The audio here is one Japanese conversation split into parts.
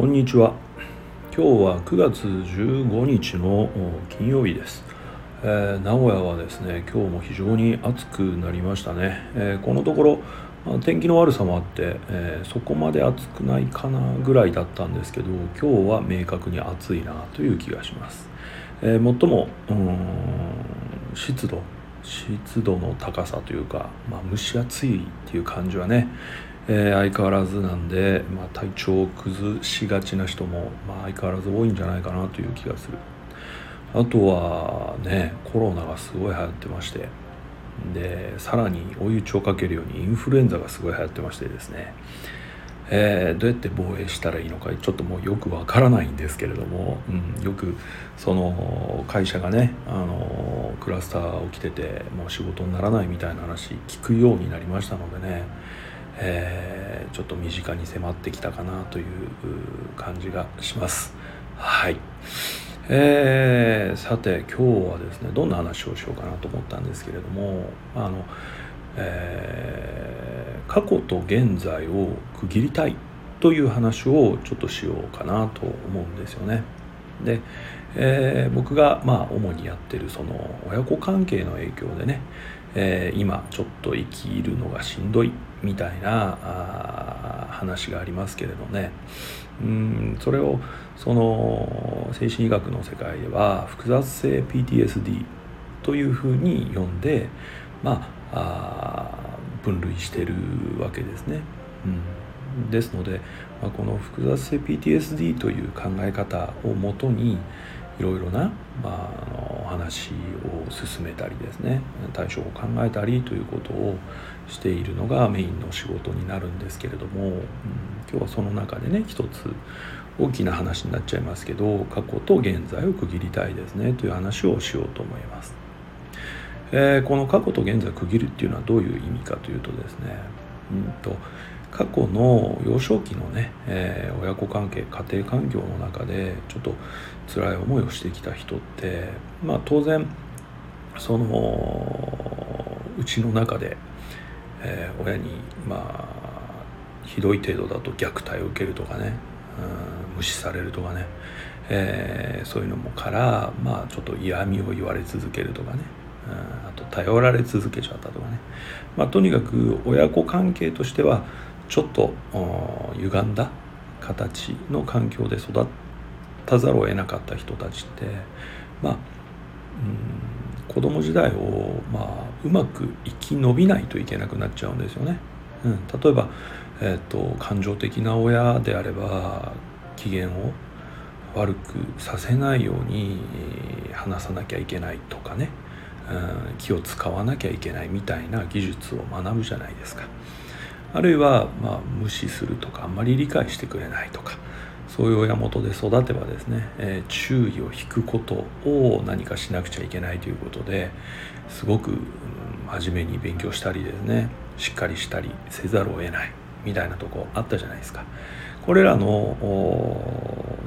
こんにちは。今日は9月15日の金曜日です、えー、名古屋はですね今日も非常に暑くなりましたね、えー、このところま天気の悪さもあって、えー、そこまで暑くないかなぐらいだったんですけど今日は明確に暑いなという気がします、えー、もっとも湿度湿度の高さというか、まあ、蒸し暑いっていう感じはねえー、相変わらずなんで、まあ、体調を崩しがちな人も、まあ、相変わらず多いんじゃないかなという気がする。あとはねコロナがすごい流行ってましてでさらに追い打ちをかけるようにインフルエンザがすごい流行ってましてですね、えー、どうやって防衛したらいいのかちょっともうよくわからないんですけれども、うん、よくその会社がねあのクラスター起きててもう仕事にならないみたいな話聞くようになりましたのでね。えー、ちょっと身近に迫ってきたかなという感じがします。はい。えー、さて今日はですねどんな話をしようかなと思ったんですけれどもあの、えー、過去と現在を区切りたいという話をちょっとしようかなと思うんですよね。で、えー、僕がまあ主にやってるその親子関係の影響でね、えー、今ちょっと生きるのがしんどいみたいなあ話がありますけれどねうんそれをその精神医学の世界では複雑性 PTSD というふうに呼んでまあ分類してるわけですね。うん、ですので、まあ、この複雑性 PTSD という考え方をもとにいろいろな、まあ、あの話を進めたりですね対処を考えたりということをしているのがメインの仕事になるんですけれども、うん、今日はその中でね一つ大きな話になっちゃいますけど過去と現在を区切りたいですねという話をしようと思います。えー、この過去と現在区切るっていうのはどういう意味かというとですね、うんと過去の幼少期のね、えー、親子関係家庭環境の中でちょっと辛い思いをしてきた人ってまあ当然そのうちの中で、えー、親にまあひどい程度だと虐待を受けるとかね、うん、無視されるとかね、えー、そういうのもからまあちょっと嫌味を言われ続けるとかねうんあと頼られ続けちゃったとかね、まあ、とにかく親子関係としてはちょっと歪んだ形の環境で育ってたざるを得なかった人たちってまあうん子供時代を、まあ、うまく生き延びないといけなくなっちゃうんですよね。うん、例えば、えーと、感情的な親であれば機嫌を悪くさせないように話さなきゃいけないとかね、うん、気を使わなきゃいけないみたいな技術を学ぶじゃないですか。あるいは、まあ、無視するとかあんまり理解してくれないとかそういう親元で育てばですね、えー、注意を引くことを何かしなくちゃいけないということですごく、うん、真面目に勉強したりですねしっかりしたりせざるを得ないみたいなとこあったじゃないですか。これらの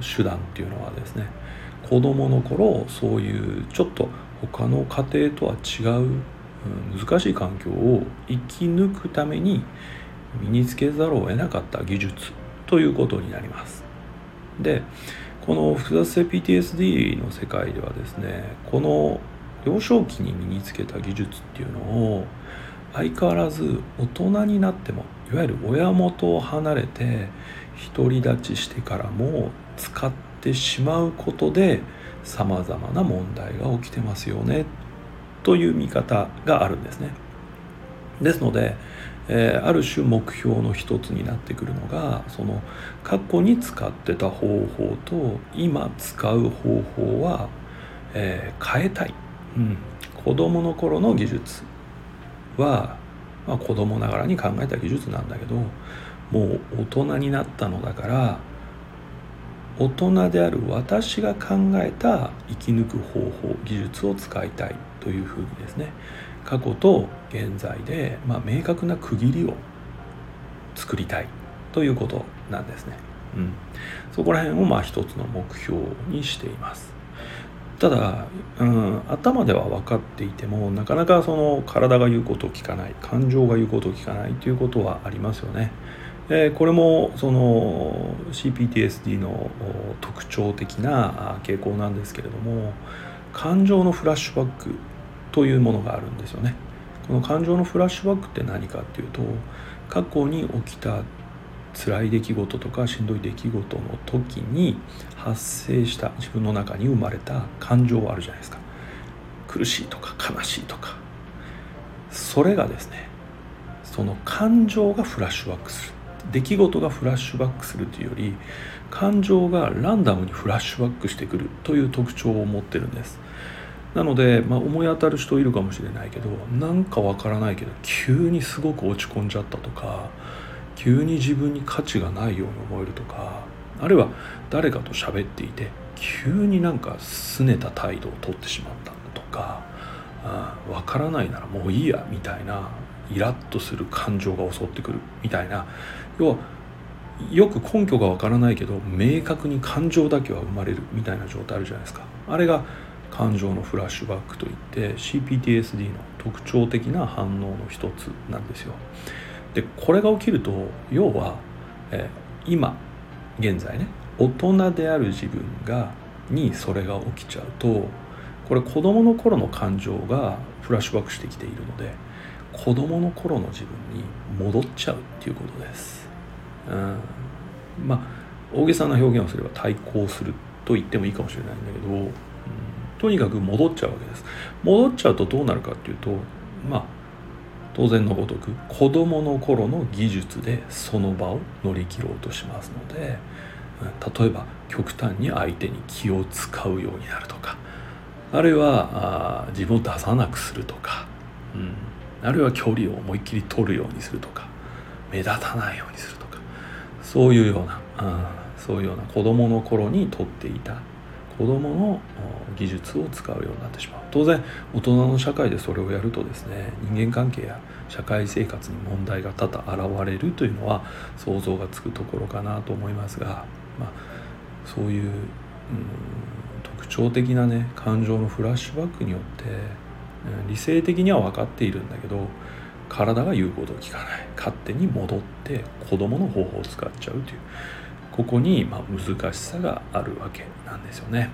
手段っていうのはですね子どもの頃そういうちょっと他の家庭とは違う、うん、難しい環境を生き抜くために身につけざるを得なかった技術ということになりますでこの複雑性 PTSD の世界ではですねこの幼少期に身につけた技術っていうのを相変わらず大人になってもいわゆる親元を離れて独り立ちしてからも使ってしまうことでさまざまな問題が起きてますよねという見方があるんですね。ですのでえー、ある種目標の一つになってくるのがその過去に使ってた方法と今使う方法は、えー、変えたい、うん、子供の頃の技術は、まあ、子供ながらに考えた技術なんだけどもう大人になったのだから大人である私が考えた生き抜く方法技術を使いたいというふうにですね過去と現在で、まあ、明確な区切りを作りたいということなんですね。うん、そこら辺をまあ一つの目標にしています。ただ、うん、頭では分かっていてもなかなかその体が言うことを聞かない感情が言うことを聞かないということはありますよね。え、これもその CPTSD の特徴的な傾向なんですけれども感情のフラッシュバックというものがあるんですよね。この感情のフラッシュバックって何かっていうと過去に起きた辛い出来事とかしんどい出来事の時に発生した自分の中に生まれた感情あるじゃないですか。苦しいとか悲しいとか。それがですねその感情がフラッシュバックする。出来事がフラッシュバックするというより感情がランダムにフラッシュバックしてくるという特徴を持ってるんです。なので、まあ、思い当たる人いるかもしれないけどなんかわからないけど急にすごく落ち込んじゃったとか急に自分に価値がないように思えるとかあるいは誰かと喋っていて急になんか拗ねた態度をとってしまったとかわからないならもういいやみたいなイラッとする感情が襲ってくるみたいな。要はよく根拠がわからないけど明確に感情だけは生まれるみたいな状態あるじゃないですか。あれが感情のフラッシュバックといって CPTSD の特徴的な反応の一つなんですよでこれが起きると要は、えー、今現在ね大人である自分がにそれが起きちゃうとこれ子どもの頃の感情がフラッシュバックしてきているので子どもの頃の自分に戻っちゃうっていうことです。うん、まあ大げさな表現をすれば対抗すると言ってもいいかもしれないんだけど、とにかく戻っちゃうわけです。戻っちゃうとどうなるかっていうとまあ当然のごとく子どもの頃の技術でその場を乗り切ろうとしますので例えば極端に相手に気を使うようになるとかあるいはあ自分を出さなくするとか、うん、あるいは距離を思いっきり取るようにするとか目立たないようにするとかそういうような、うん、そういうような子どもの頃にとっていた子どもの技術を使うようになってしまう。当然大人の社会でそれをやるとですね人間関係や社会生活に問題が多々現れるというのは想像がつくところかなと思いますが、まあ、そういう、うん、特徴的なね感情のフラッシュバックによって、うん、理性的には分かっているんだけど体が言うことを聞かない。勝手に戻って子供の方法を使っちゃうという。ここにま難しさがあるわけなんですよね。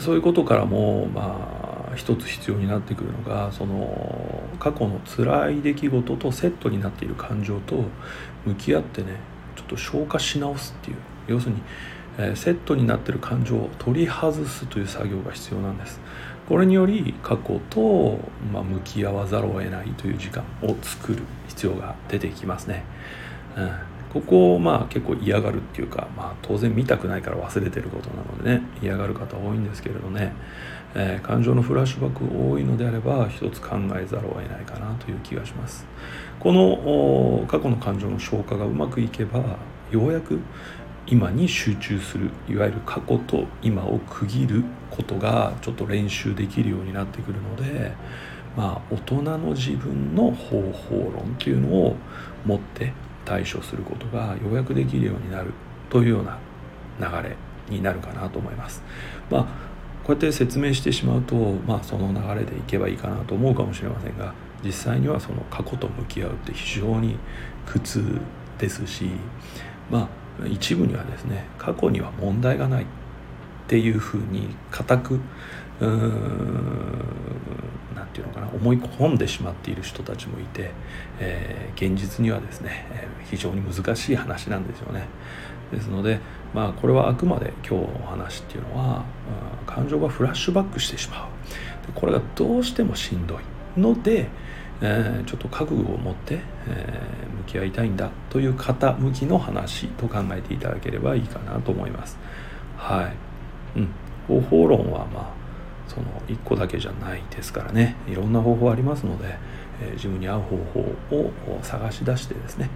そういうことからもまあ一つ必要になってくるのがその過去の辛い出来事とセットになっている感情と向き合ってねちょっと消化し直すっていう。要するに、え、セットになってる感情を取り外すという作業が必要なんです。これにより過去と、まあ、向き合わざるを得ないという時間を作る必要が出てきますね、うん。ここをまあ結構嫌がるっていうか、まあ、当然見たくないから忘れてることなのでね嫌がる方多いんですけれどね、えー、感情のフラッシュバック多いのであれば一つ考えざるを得ないかなという気がします。この過去の感情の消化がうまくいけばようやく今に集中するいわゆる過去と今を区切ることがちょっと練習できるようになってくるのでまあ大人の自分の方法論というのを持って対処することがようやくできるようになるというような流れになるかなと思います。まあこうやって説明してしまうと、まあ、その流れでいけばいいかなと思うかもしれませんが実際にはその過去と向き合うって非常に苦痛ですしまあ一部にはですね過去には問題がないっていうふうに固くうーん何て言うのかな思い込んでしまっている人たちもいて、えー、現実にはですね、えー、非常に難しい話なんですよね。ですのでまあこれはあくまで今日のお話っていうのは、うん、感情がフラッシュバックしてしまうでこれがどうしてもしんどいので、えー、ちょっと覚悟を持って、えー、向き合いたいんだという方向きの話と考えていただければいいかなと思います。はい、うん、方法論はまあその1個だけじゃないですからねいろんな方法ありますので、えー、自分に合う方法を探し出してですね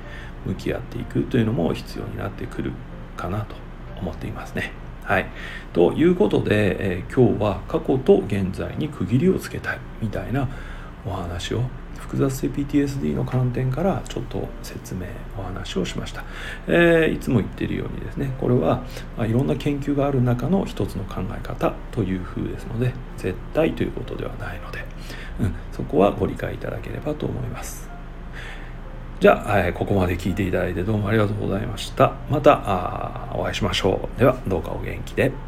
向き合っていくというのも必要になってくるかなと思っていますね。はい、ということで、えー、今日は過去と現在に区切りをつけたいみたいなお話を複雑性 PTSD の観点からちょっと説明お話をしました、えー、いつも言っているようにですねこれは、まあ、いろんな研究がある中の一つの考え方というふうですので絶対ということではないので、うん、そこはご理解いただければと思います。じゃあ、えー、ここまで聞いていただいてどうもありがとうございました。またお会いしましょう。ではどうかお元気で。